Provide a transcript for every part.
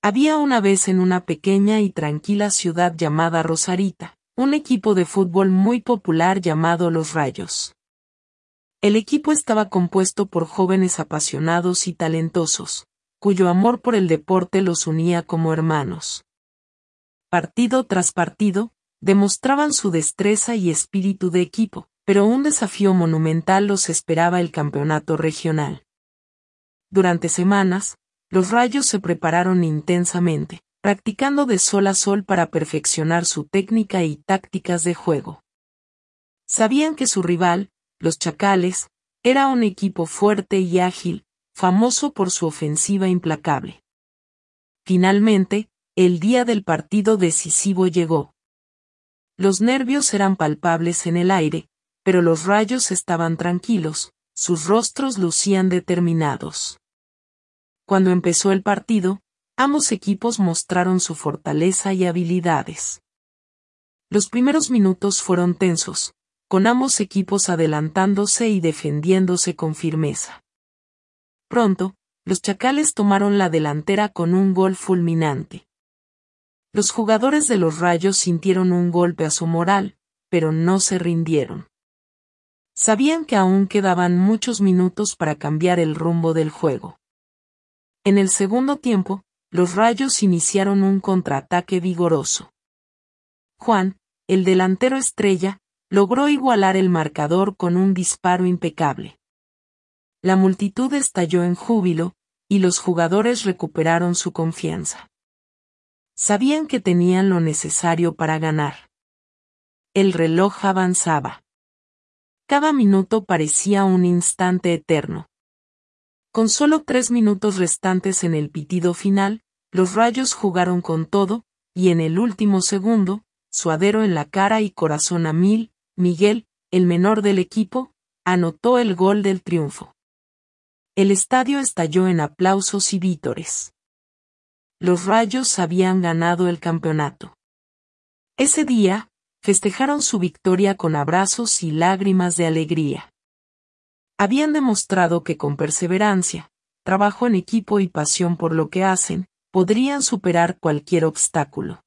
Había una vez en una pequeña y tranquila ciudad llamada Rosarita, un equipo de fútbol muy popular llamado Los Rayos. El equipo estaba compuesto por jóvenes apasionados y talentosos, cuyo amor por el deporte los unía como hermanos. Partido tras partido, demostraban su destreza y espíritu de equipo, pero un desafío monumental los esperaba el campeonato regional. Durante semanas, los rayos se prepararon intensamente, practicando de sol a sol para perfeccionar su técnica y tácticas de juego. Sabían que su rival, los Chacales, era un equipo fuerte y ágil, famoso por su ofensiva implacable. Finalmente, el día del partido decisivo llegó. Los nervios eran palpables en el aire, pero los rayos estaban tranquilos, sus rostros lucían determinados. Cuando empezó el partido, ambos equipos mostraron su fortaleza y habilidades. Los primeros minutos fueron tensos, con ambos equipos adelantándose y defendiéndose con firmeza. Pronto, los Chacales tomaron la delantera con un gol fulminante. Los jugadores de los Rayos sintieron un golpe a su moral, pero no se rindieron. Sabían que aún quedaban muchos minutos para cambiar el rumbo del juego. En el segundo tiempo, los Rayos iniciaron un contraataque vigoroso. Juan, el delantero estrella, logró igualar el marcador con un disparo impecable. La multitud estalló en júbilo, y los jugadores recuperaron su confianza. Sabían que tenían lo necesario para ganar. El reloj avanzaba. Cada minuto parecía un instante eterno. Con solo tres minutos restantes en el pitido final, los rayos jugaron con todo, y en el último segundo, suadero en la cara y corazón a mil, Miguel, el menor del equipo, anotó el gol del triunfo. El estadio estalló en aplausos y vítores. Los rayos habían ganado el campeonato. Ese día, festejaron su victoria con abrazos y lágrimas de alegría habían demostrado que con perseverancia, trabajo en equipo y pasión por lo que hacen, podrían superar cualquier obstáculo.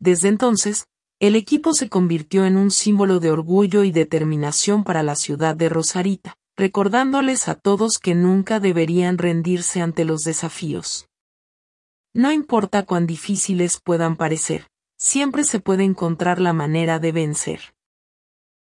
Desde entonces, el equipo se convirtió en un símbolo de orgullo y determinación para la ciudad de Rosarita, recordándoles a todos que nunca deberían rendirse ante los desafíos. No importa cuán difíciles puedan parecer, siempre se puede encontrar la manera de vencer.